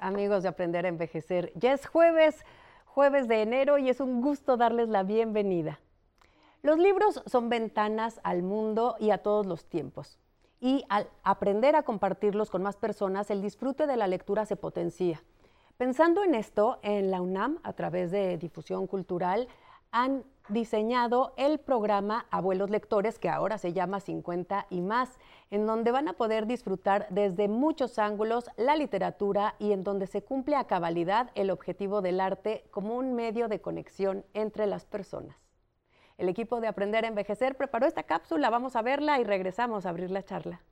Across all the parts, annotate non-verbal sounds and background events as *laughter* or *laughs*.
Amigos de Aprender a Envejecer, ya es jueves, jueves de enero y es un gusto darles la bienvenida. Los libros son ventanas al mundo y a todos los tiempos. Y al aprender a compartirlos con más personas, el disfrute de la lectura se potencia. Pensando en esto, en la UNAM, a través de difusión cultural, han diseñado el programa Abuelos Lectores, que ahora se llama 50 y más, en donde van a poder disfrutar desde muchos ángulos la literatura y en donde se cumple a cabalidad el objetivo del arte como un medio de conexión entre las personas. El equipo de Aprender a Envejecer preparó esta cápsula, vamos a verla y regresamos a abrir la charla.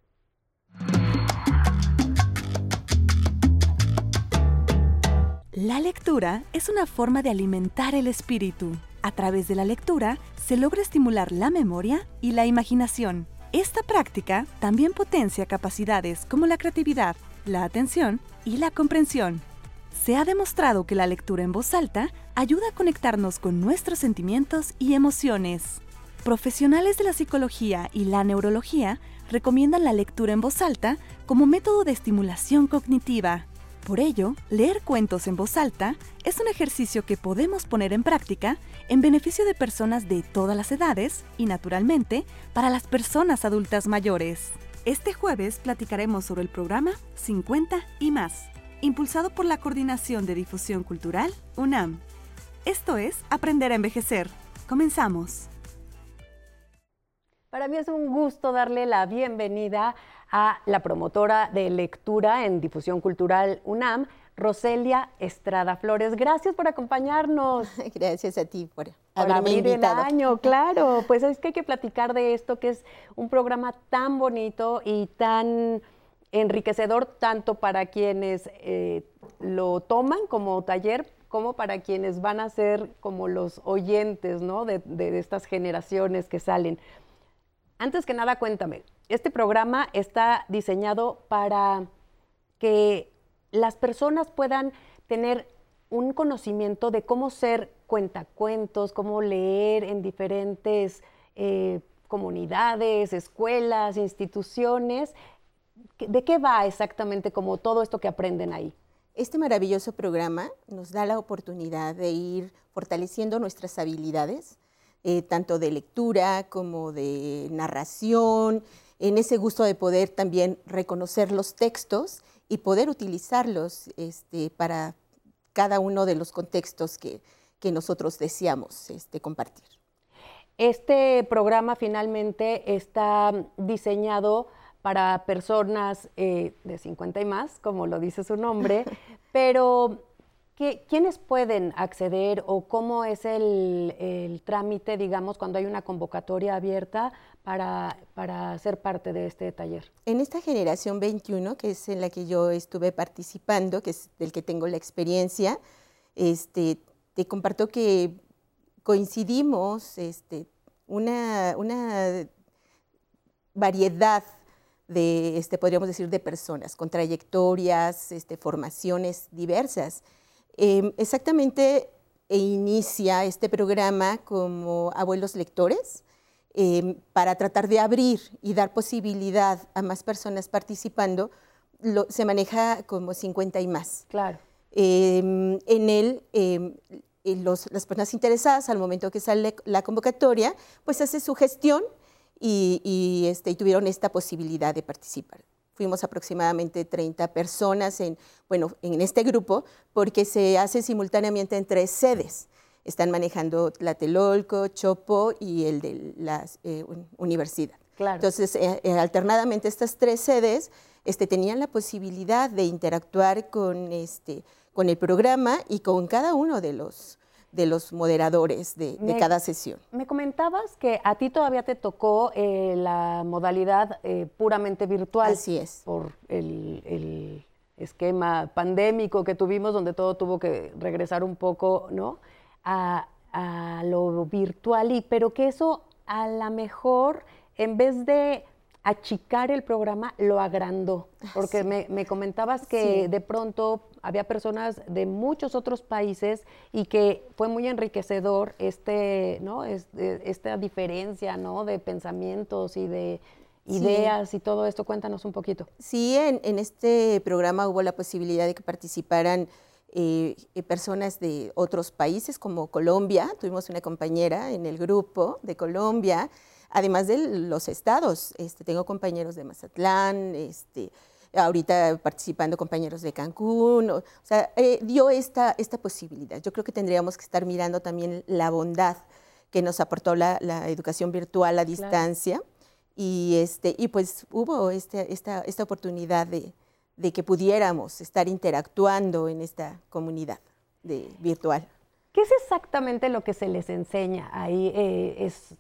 La lectura es una forma de alimentar el espíritu. A través de la lectura se logra estimular la memoria y la imaginación. Esta práctica también potencia capacidades como la creatividad, la atención y la comprensión. Se ha demostrado que la lectura en voz alta ayuda a conectarnos con nuestros sentimientos y emociones. Profesionales de la psicología y la neurología recomiendan la lectura en voz alta como método de estimulación cognitiva. Por ello, leer cuentos en voz alta es un ejercicio que podemos poner en práctica en beneficio de personas de todas las edades y, naturalmente, para las personas adultas mayores. Este jueves platicaremos sobre el programa 50 y más, impulsado por la Coordinación de Difusión Cultural, UNAM. Esto es Aprender a Envejecer. Comenzamos. Para mí es un gusto darle la bienvenida a la promotora de lectura en difusión cultural UNAM, Roselia Estrada Flores. Gracias por acompañarnos. *laughs* Gracias a ti por haberme abrir el año, claro. Pues es que hay que platicar de esto, que es un programa tan bonito y tan enriquecedor tanto para quienes eh, lo toman como taller como para quienes van a ser como los oyentes ¿no? de, de estas generaciones que salen. Antes que nada, cuéntame, este programa está diseñado para que las personas puedan tener un conocimiento de cómo ser cuentacuentos, cómo leer en diferentes eh, comunidades, escuelas, instituciones. ¿De qué va exactamente como todo esto que aprenden ahí? Este maravilloso programa nos da la oportunidad de ir fortaleciendo nuestras habilidades, eh, tanto de lectura como de narración, en ese gusto de poder también reconocer los textos y poder utilizarlos este, para cada uno de los contextos que, nosotros deseamos este, compartir. Este programa finalmente está diseñado para personas eh, de 50 y más, como lo dice su nombre, *laughs* pero ¿Quiénes pueden acceder o cómo es el, trámite, digamos, cuando hay una convocatoria abierta para, para, ser parte de este taller? En esta generación 21, que es en la que yo estuve participando, que es del que tengo la experiencia, este, te comparto que coincidimos este, una, una variedad de, este, podríamos decir, de personas con trayectorias, este, formaciones diversas Em, exactamente e inicia este programa como abuelos lectores em, para tratar de abrir y dar posibilidad a más personas participando. se maneja como 50 y más. Claro. Em, en él, las personas interesadas, al momento que sale la convocatoria, pues hace su gestión y, este, y tuvieron esta posibilidad de participar fuimos aproximadamente 30 personas en, bueno, en este grupo, porque se hace simultáneamente en tres sedes. Están manejando Tlatelolco, Chopo y el de la eh, universidad. Entonces, eh, eh, alternadamente estas tres sedes este, tenían la posibilidad de interactuar con, este, con el programa y con cada uno de los, de los moderadores de, cada sesión. Me comentabas que a ti todavía te tocó eh, la modalidad eh, puramente virtual. Así es. Por el, esquema pandémico que tuvimos, donde todo tuvo que regresar un poco, ¿no? A, a lo virtual, y, pero que eso a lo mejor, en vez de achicar el programa, lo agrandó. Porque me, comentabas que de pronto había personas de muchos otros países y que fue muy enriquecedor este, ¿no? esta diferencia ¿no? de pensamientos y de ideas y todo esto. Cuéntanos un poquito. Sí, en, este programa hubo la posibilidad de que participaran eh, personas de otros países como Colombia. Tuvimos una compañera en el grupo de Colombia, además de los estados. Este, tengo compañeros de Mazatlán, este, ahorita participando compañeros de Cancún, o, sea, eh, dio esta, esta posibilidad. Yo creo que tendríamos que estar mirando también la bondad que nos aportó la, educación virtual a distancia y, este, y pues hubo este, esta, esta oportunidad de, de, que pudiéramos estar interactuando en esta comunidad de, virtual. ¿Qué es exactamente lo que se les enseña ahí? Eh, es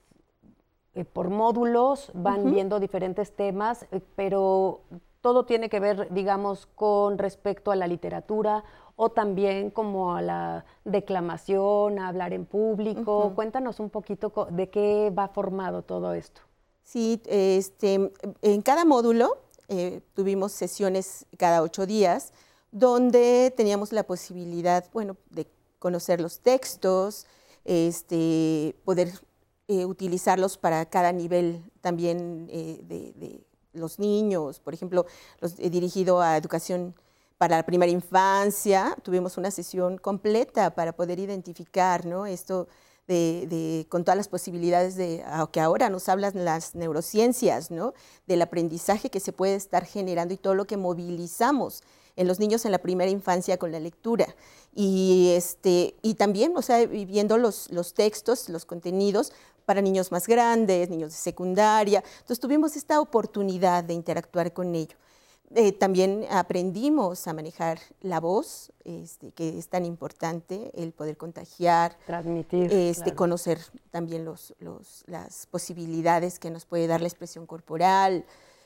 eh, por módulos, van viendo diferentes temas, pero todo tiene que ver, digamos, con respecto a la literatura o también como a la declamación, a hablar en público. Cuéntanos un poquito de qué va formado todo esto. Sí, este, en cada módulo eh, tuvimos sesiones cada ocho días donde teníamos la posibilidad, bueno, de conocer los textos, este, poder eh, utilizarlos para cada nivel también eh, de los niños, por ejemplo, los he dirigido a educación para la primera infancia, tuvimos una sesión completa para poder identificar ¿no? esto de, con todas las posibilidades de que ahora nos hablan las neurociencias, ¿no? del aprendizaje que se puede estar generando y todo lo que movilizamos en los niños en la primera infancia con la lectura. Y, este, y también, o sea, viendo los, los textos, los contenidos, para niños más grandes, niños de secundaria. Entonces tuvimos esta oportunidad de interactuar con ellos. Eh, también aprendimos a manejar la voz, este, que es tan importante, el poder contagiar, transmitir, este, conocer también los, las posibilidades que nos puede dar la expresión corporal,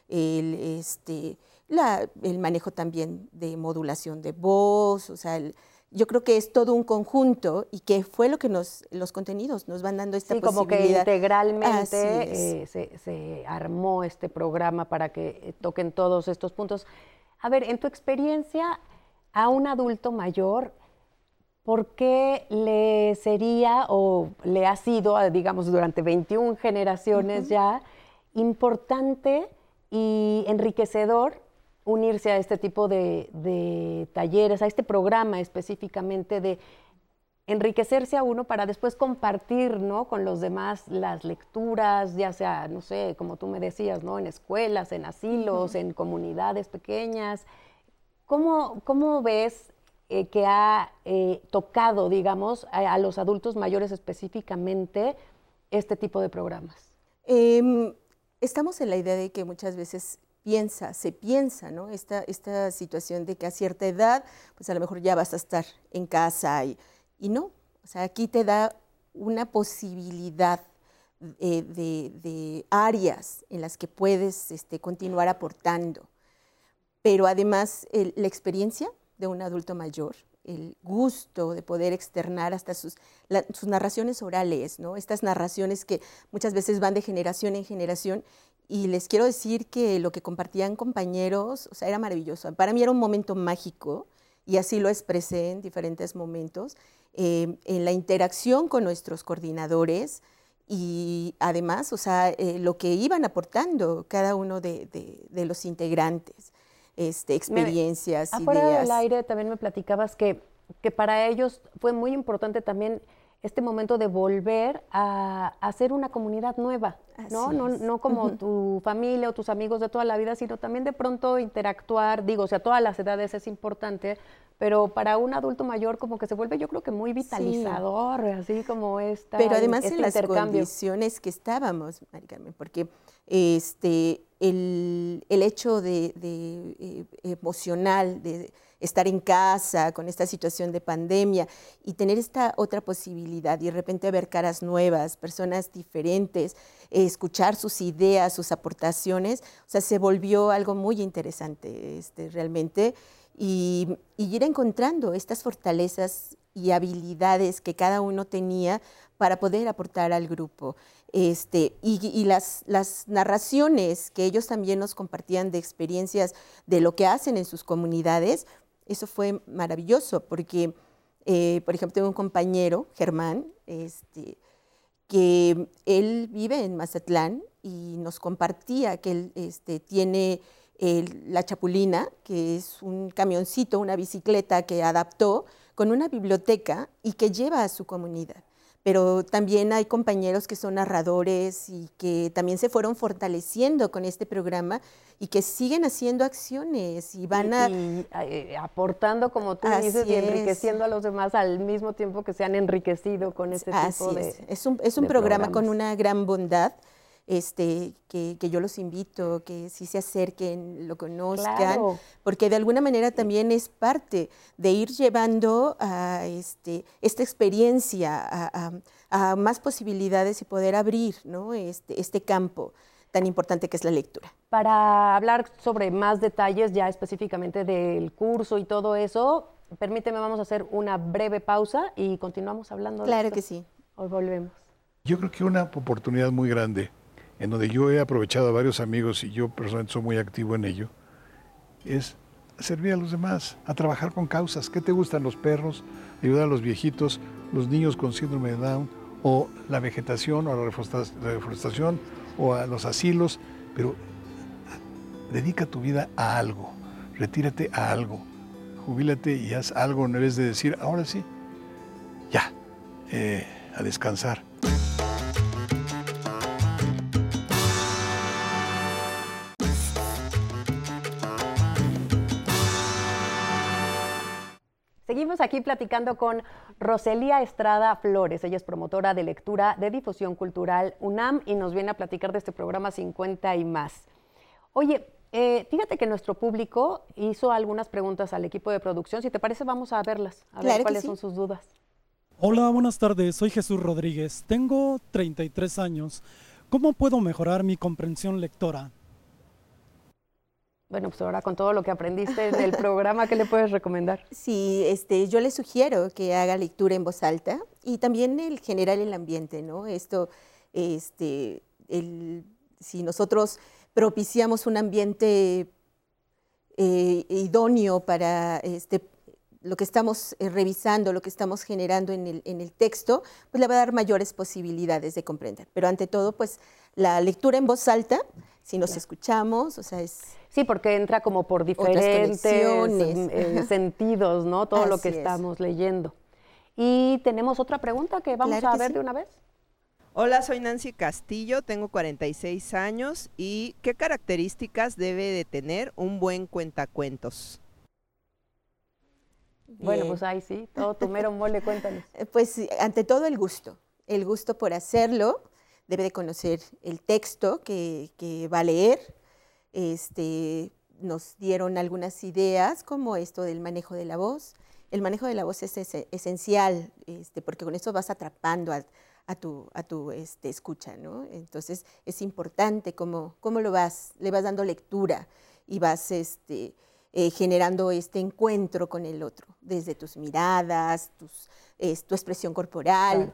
el, este, el manejo también de modulación de voz, o sea, el, yo creo que es todo un conjunto y que fue lo que nos, los contenidos nos van dando esta sí, como que integralmente eh, se, armó este programa para que eh, toquen todos estos puntos. A ver, en tu experiencia, a un adulto mayor, ¿por qué le sería o le ha sido, digamos, durante 21 generaciones ya, importante y enriquecedor unirse a este tipo de, talleres, a este programa específicamente de enriquecerse a uno para después compartir ¿no? con los demás las lecturas, ya sea, no sé, como tú me decías, ¿no? en escuelas, en asilos, en comunidades pequeñas. ¿Cómo, cómo ves eh, que ha eh, tocado, digamos, a, los adultos mayores específicamente este tipo de programas? Em, estamos en la idea de que muchas veces piensa, se piensa, ¿no? Esta, situación de que a cierta edad, pues a lo mejor ya vas a estar en casa y, y no. O sea, aquí te da una posibilidad eh, de, áreas en las que puedes este, continuar aportando. Pero además la experiencia de un adulto mayor, el gusto de poder externar hasta sus, sus narraciones orales, ¿no? estas narraciones que muchas veces van de generación en generación y les quiero decir que lo que compartían compañeros, o sea, era maravilloso. Para mí era un momento mágico y así lo expresé en diferentes momentos, eh, en la interacción con nuestros coordinadores y además, o sea, eh, lo que iban aportando cada uno de, los integrantes, este, experiencias, me, ideas. del aire también me platicabas que, que para ellos fue muy importante también este momento de volver a, hacer una comunidad nueva, ¿no? No, como tu familia o tus amigos de toda la vida, sino también de pronto interactuar, digo, o sea, todas las edades es importante, pero para un adulto mayor como que se vuelve yo creo que muy vitalizador, así como esta Pero además en las condiciones que estábamos, Mari Carmen, porque este, el, hecho de, eh, emocional, de estar en casa con esta situación de pandemia y tener esta otra posibilidad y de repente ver caras nuevas, personas diferentes, escuchar sus ideas, sus aportaciones, o sea, se volvió algo muy interesante este, realmente y, ir encontrando estas fortalezas y habilidades que cada uno tenía para poder aportar al grupo. Este, y, las, las, narraciones que ellos también nos compartían de experiencias de lo que hacen en sus comunidades, eso fue maravilloso porque, eh, por ejemplo, tengo un compañero, Germán, este, que él vive en Mazatlán y nos compartía que él este, tiene la Chapulina, que es un camioncito, una bicicleta que adaptó con una biblioteca y que lleva a su comunidad pero también hay compañeros que son narradores y que también se fueron fortaleciendo con este programa y que siguen haciendo acciones y van a... Eh, aportando, como tú dices, y enriqueciendo a los demás al mismo tiempo que se han enriquecido con este tipo de... Es, es un, es un programa con una gran bondad este, que, yo los invito, que sí se acerquen, lo conozcan, porque de alguna manera también es parte de ir llevando a este, esta experiencia a, más posibilidades y poder abrir ¿no? este, este campo tan importante que es la lectura. Para hablar sobre más detalles ya específicamente del curso y todo eso, permíteme, vamos a hacer una breve pausa y continuamos hablando. Claro que sí. Hoy volvemos. Yo creo que una oportunidad muy grande en donde yo he aprovechado a varios amigos y yo personalmente soy muy activo en ello, es servir a los demás, a trabajar con causas. ¿Qué te gustan los perros? Ayudar a los viejitos, los niños con síndrome de Down, o la vegetación, o la reforestación, o a los asilos, pero dedica tu vida a algo, retírate a algo, jubílate y haz algo en vez de decir, ahora sí, ya, eh, a descansar. Aquí platicando con Roselía Estrada Flores. Ella es promotora de lectura de difusión cultural UNAM y nos viene a platicar de este programa 50 y más. Oye, eh, fíjate que nuestro público hizo algunas preguntas al equipo de producción. Si te parece, vamos a verlas, a ver cuáles son sus dudas. Hola, buenas tardes. Soy Jesús Rodríguez. Tengo 33 años. ¿Cómo puedo mejorar mi comprensión lectora? Bueno, pues ahora con todo lo que aprendiste en el *laughs* programa, ¿qué le puedes recomendar? Sí, este, yo le sugiero que haga lectura en voz alta y también el generar el ambiente, ¿no? Esto, este, el, si nosotros propiciamos un ambiente eh, idóneo para este, lo que estamos eh, revisando, lo que estamos generando en el, en el texto, pues le va a dar mayores posibilidades de comprender. Pero ante todo, pues la lectura en voz alta, si nos escuchamos, o sea, es Sí, porque entra como por diferentes eh, sentidos, ¿no? Todo lo que estamos leyendo. Y tenemos otra pregunta que vamos a ver de una vez. Hola, soy Nancy Castillo, tengo 46 años y ¿qué características debe de tener un buen cuentacuentos? Bueno, pues ahí sí, todo tu mero mole, cuéntanos. *laughs* Pues ante todo el gusto, el gusto por hacerlo, debe de conocer el texto que, que va a leer, este, nos dieron algunas ideas como esto del manejo de la voz. El manejo de la voz es esencial, este, porque con eso vas atrapando a, tu, a tu este, escucha, ¿no? Entonces es importante cómo, cómo lo vas, le vas dando lectura y vas este, eh, generando este encuentro con el otro, desde tus miradas, tus, tu expresión corporal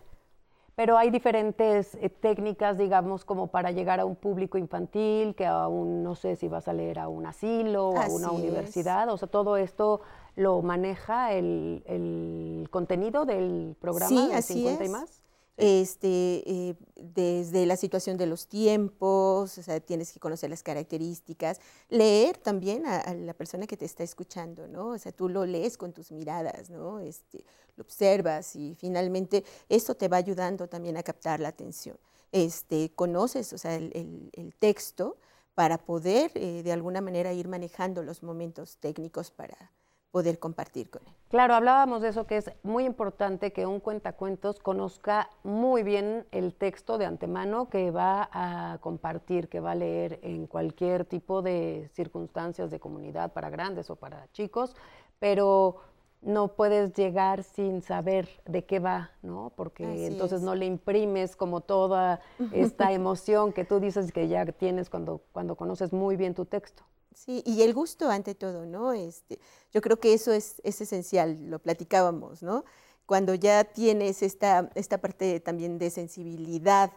pero hay diferentes eh, técnicas, digamos, como para llegar a un público infantil, que aún no sé si vas a leer a un asilo o a una universidad, o sea, todo esto lo maneja el, contenido del programa sí, de 50 y más este, eh, desde la situación de los tiempos, o sea, tienes que conocer las características, leer también a, la persona que te está escuchando, ¿no? O sea, tú lo lees con tus miradas, ¿no? Este, lo observas y finalmente esto te va ayudando también a captar la atención. Este, conoces, o sea, el, el, texto para poder eh, de alguna manera ir manejando los momentos técnicos para, poder compartir con él. Claro, hablábamos de eso, que es muy importante que un cuentacuentos conozca muy bien el texto de antemano que va a compartir, que va a leer en cualquier tipo de circunstancias de comunidad, para grandes o para chicos, pero no puedes llegar sin saber de qué va, ¿no? Porque entonces no le imprimes como toda *laughs* esta emoción que tú dices que ya tienes cuando, cuando conoces muy bien tu texto. Sí, y el gusto ante todo, ¿no? Este, yo creo que eso es, esencial, lo platicábamos, ¿no? Cuando ya tienes esta, esta parte también de sensibilidad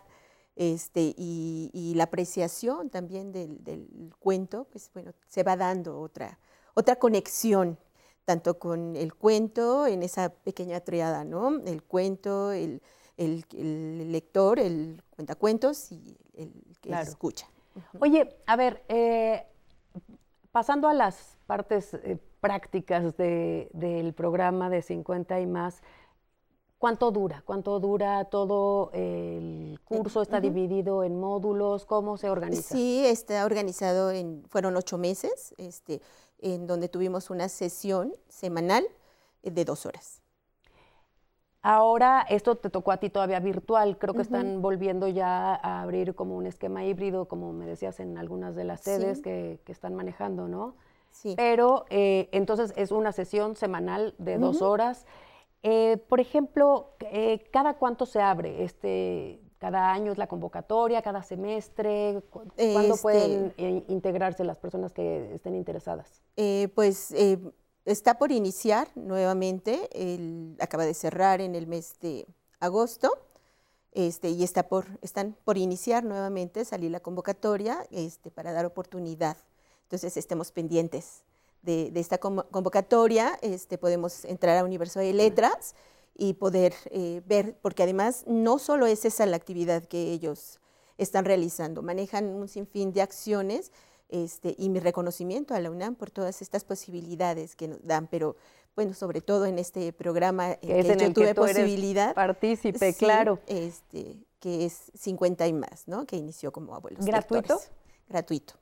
este, y, la apreciación también del, cuento, pues bueno, se va dando otra, otra conexión, tanto con el cuento en esa pequeña triada, ¿no? El cuento, el, el, el lector, el cuentacuentos y el que Claro. escucha. Oye, a ver, eh, pasando a las partes eh, prácticas de- del programa de 50 y más, ¿cuánto dura? ¿Cuánto dura todo el curso? ¿Está dividido en módulos? ¿Cómo se organiza? Sí, está organizado en, fueron ocho meses, este, en donde tuvimos una sesión semanal eh, de dos horas. Ahora, esto te tocó a ti todavía virtual, creo que están volviendo ya a abrir como un esquema híbrido, como me decías en algunas de las sedes Sí. que, que están manejando, ¿no? Sí. Pero eh, entonces es una sesión semanal de dos horas. Eh, por ejemplo, eh, ¿cada cuánto se abre? Este, ¿Cada año es la convocatoria? ¿Cada semestre? ¿Cu- ¿Cuándo Este- pueden integrarse las personas que estén interesadas? Pues eh, está por iniciar nuevamente, acaba de cerrar en el mes de agosto, este, y está por, están por iniciar nuevamente, salir la convocatoria este, para dar oportunidad. Entonces estemos pendientes de, esta convo- convocatoria, este, podemos entrar a Universo de Letras y poder eh, ver, porque además no solo es esa la actividad que ellos están realizando, manejan un sinfín de acciones este, y mi reconocimiento a la UNAM por todas estas posibilidades que nos dan, pero bueno, sobre todo en este programa eh, Que es que en yo el que tuve tú posibilidad. Partícipe, sí, claro. Este, que es 50 y más, ¿no? Que inició como abuelos. ¿Gratuito? lectores. Gratuito.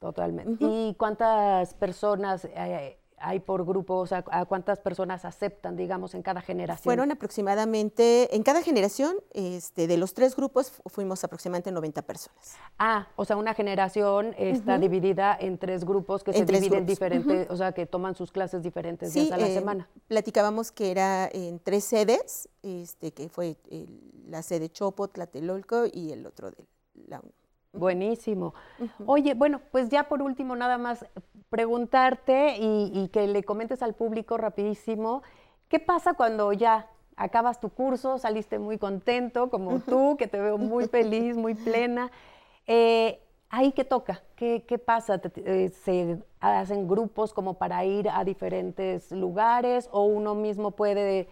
Totalmente. ¿Y cuántas personas eh, hay por grupo? O sea, ¿a cuántas personas aceptan, digamos, en cada generación? Fueron aproximadamente, en cada generación, este, de los tres grupos, fu- fuimos aproximadamente 90 personas. Ah, o sea, una generación está dividida en tres grupos que se En dividen grupos, diferentes, o sea, que toman sus clases diferentes Sí, días a la eh, semana. platicábamos que era en tres sedes, este, que fue el- la sede Chopo, Tlatelolco y el otro de la UNAM. Buenísimo. Oye, bueno, pues ya por último nada más preguntarte y, y que le comentes al público rapidísimo, ¿qué pasa cuando ya acabas tu curso, saliste muy contento como tú, que te veo muy feliz, muy plena? Eh, ¿Ahí qué toca? ¿Qué, qué pasa? ¿Te- te- eh, ¿Se hacen grupos como para ir a diferentes lugares o uno mismo puede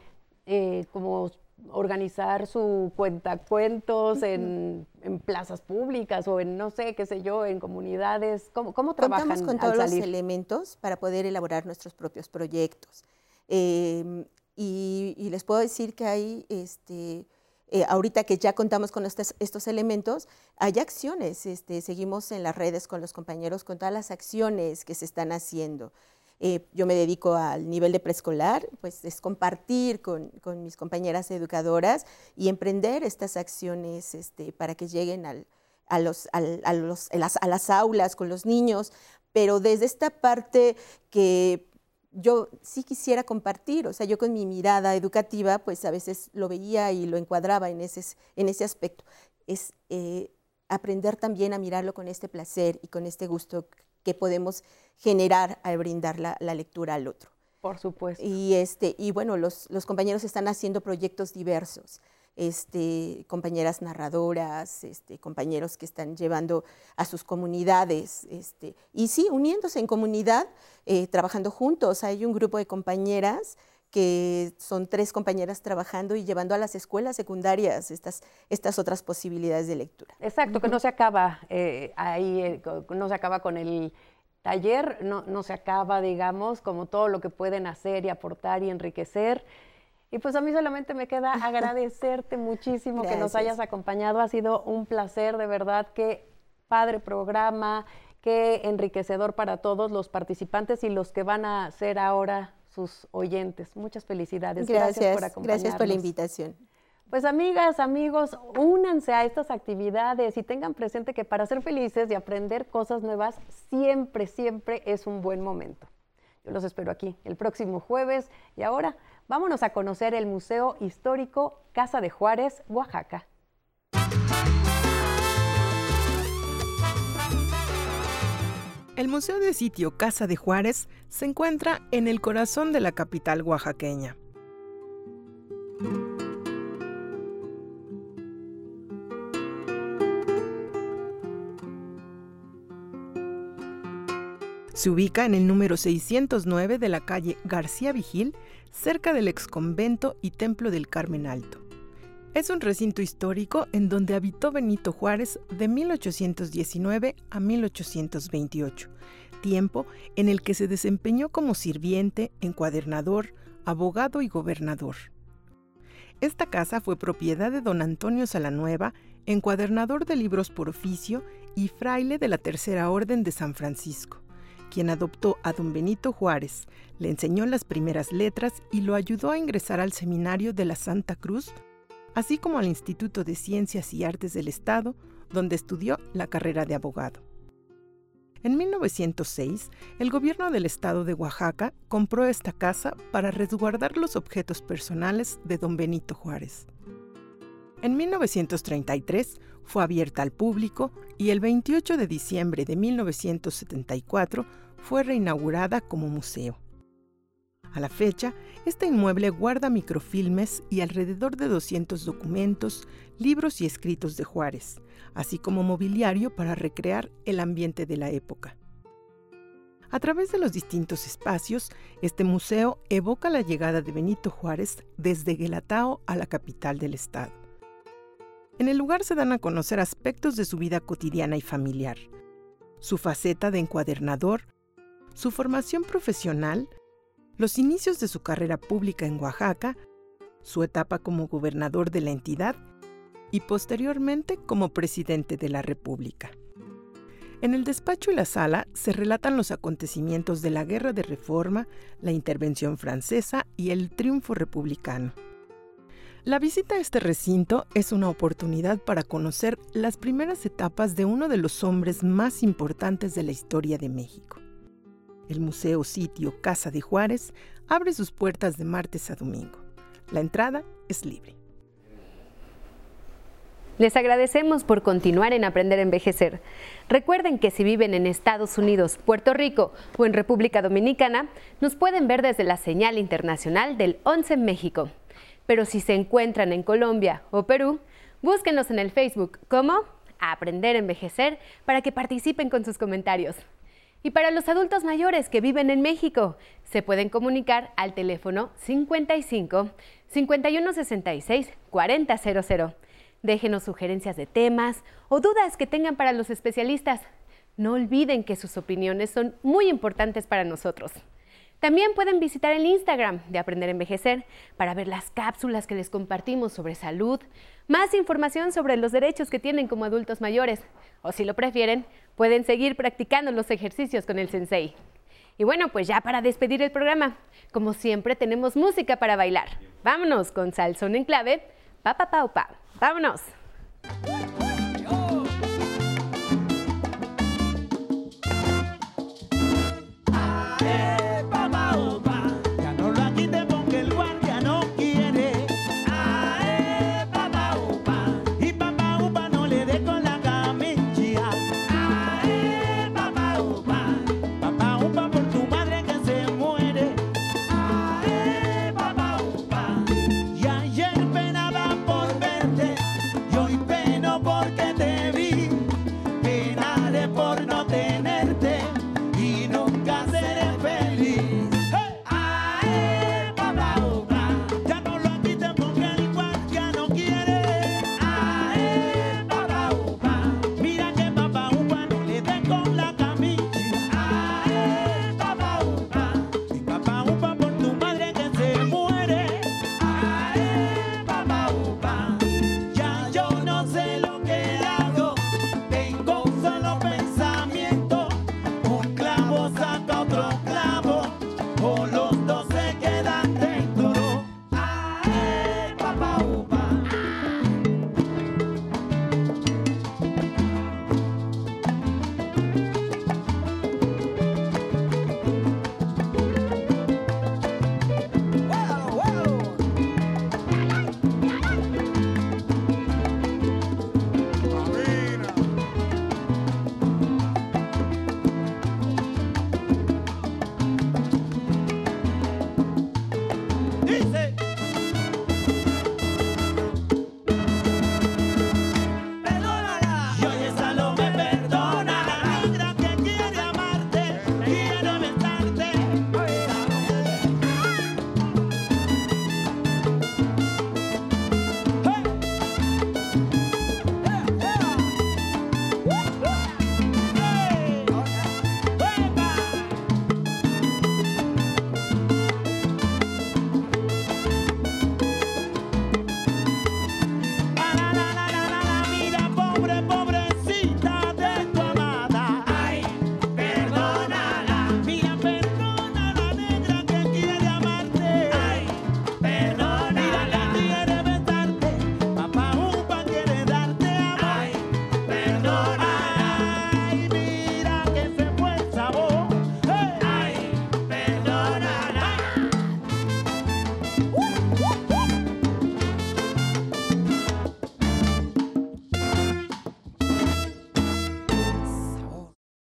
eh, como organizar su cuentacuentos en, en plazas públicas o en, no sé, qué sé yo, en comunidades? ¿Cómo, cómo trabajan Contamos con todos los elementos para poder elaborar nuestros propios proyectos. Eh, y, y les puedo decir que hay, este, eh, ahorita que ya contamos con estos, estos elementos, hay acciones. Este, seguimos en las redes con los compañeros con todas las acciones que se están haciendo. Eh, yo me dedico al nivel de preescolar, pues es compartir con, con mis compañeras educadoras y emprender estas acciones este, para que lleguen al, a, los, al- a, los- a las, a las aulas con los niños, pero desde esta parte que yo sí quisiera compartir, o sea, yo con mi mirada educativa, pues a veces lo veía y lo encuadraba en ese, en ese aspecto. Es eh, aprender también a mirarlo con este placer y con este gusto que podemos generar al brindar la, la lectura al otro. Por supuesto. Y, este, y bueno, los, los compañeros están haciendo proyectos diversos. Este, compañeras narradoras, este, compañeros que están llevando a sus comunidades, este, y sí, uniéndose en comunidad, eh, trabajando juntos. Hay un grupo de compañeras que son tres compañeras trabajando y llevando a las escuelas secundarias estas, estas otras posibilidades de lectura. Exacto, que no se acaba eh, ahí, eh, no se acaba con el taller, no, no se acaba, digamos, como todo lo que pueden hacer y aportar y enriquecer. Y pues a mí solamente me queda *laughs* agradecerte muchísimo que nos Gracias. hayas acompañado. Ha sido un placer, de verdad, qué padre programa, qué enriquecedor para todos los participantes y los que van a ser ahora sus oyentes. Muchas felicidades. Gracias, Gracias, por acompañarnos. gracias por la invitación. Pues amigas, amigos, únanse a estas actividades y tengan presente que para ser felices y aprender cosas nuevas siempre, siempre es un buen momento. Yo los espero aquí el próximo jueves y ahora vámonos a conocer el Museo Histórico Casa de Juárez, Oaxaca. El Museo de Sitio Casa de Juárez se encuentra en el corazón de la capital oaxaqueña. Se ubica en el número 609 de la calle García Vigil, cerca del exconvento y templo del Carmen Alto. Es un recinto histórico en donde habitó Benito Juárez de 1819 a 1828, tiempo en el que se desempeñó como sirviente, encuadernador, abogado y gobernador. Esta casa fue propiedad de don Antonio Salanueva, encuadernador de libros por oficio y fraile de la Tercera Orden de San Francisco, quien adoptó a don Benito Juárez, le enseñó las primeras letras y lo ayudó a ingresar al seminario de la Santa Cruz, así como al Instituto de Ciencias y Artes del Estado, donde estudió la carrera de abogado. En 1906, el gobierno del estado de Oaxaca compró esta casa para resguardar los objetos personales de don Benito Juárez. En 1933 fue abierta al público y el 28 de diciembre de 1974 fue reinaugurada como museo. A la fecha, este inmueble guarda microfilmes y alrededor de 200 documentos, libros y escritos de Juárez, así como mobiliario para recrear el ambiente de la época. A través de los distintos espacios, este museo evoca la llegada de Benito Juárez desde Guelatao a la capital del estado. En el lugar se dan a conocer aspectos de su vida cotidiana y familiar, su faceta de encuadernador, su formación profesional, los inicios de su carrera pública en Oaxaca, su etapa como gobernador de la entidad y posteriormente como presidente de la República. En el despacho y la sala se relatan los acontecimientos de la Guerra de Reforma, la intervención francesa y el triunfo republicano. La visita a este recinto es una oportunidad para conocer las primeras etapas de uno de los hombres más importantes de la historia de México. El Museo Sitio Casa de Juárez abre sus puertas de martes a domingo. La entrada es libre. Les agradecemos por continuar en Aprender a Envejecer. Recuerden que si viven en Estados Unidos, Puerto Rico o en República Dominicana, nos pueden ver desde la señal internacional del 11 México. Pero si se encuentran en Colombia o Perú, búsquenos en el Facebook como Aprender a Envejecer para que participen con sus comentarios. Y para los adultos mayores que viven en México, se pueden comunicar al teléfono 55 5166 4000. Déjenos sugerencias de temas o dudas que tengan para los especialistas. No olviden que sus opiniones son muy importantes para nosotros. También pueden visitar el Instagram de Aprender a Envejecer para ver las cápsulas que les compartimos sobre salud, más información sobre los derechos que tienen como adultos mayores, o si lo prefieren, pueden seguir practicando los ejercicios con el sensei. Y bueno, pues ya para despedir el programa, como siempre tenemos música para bailar. Vámonos con Salsón en clave, pa pa pa pa. Vámonos.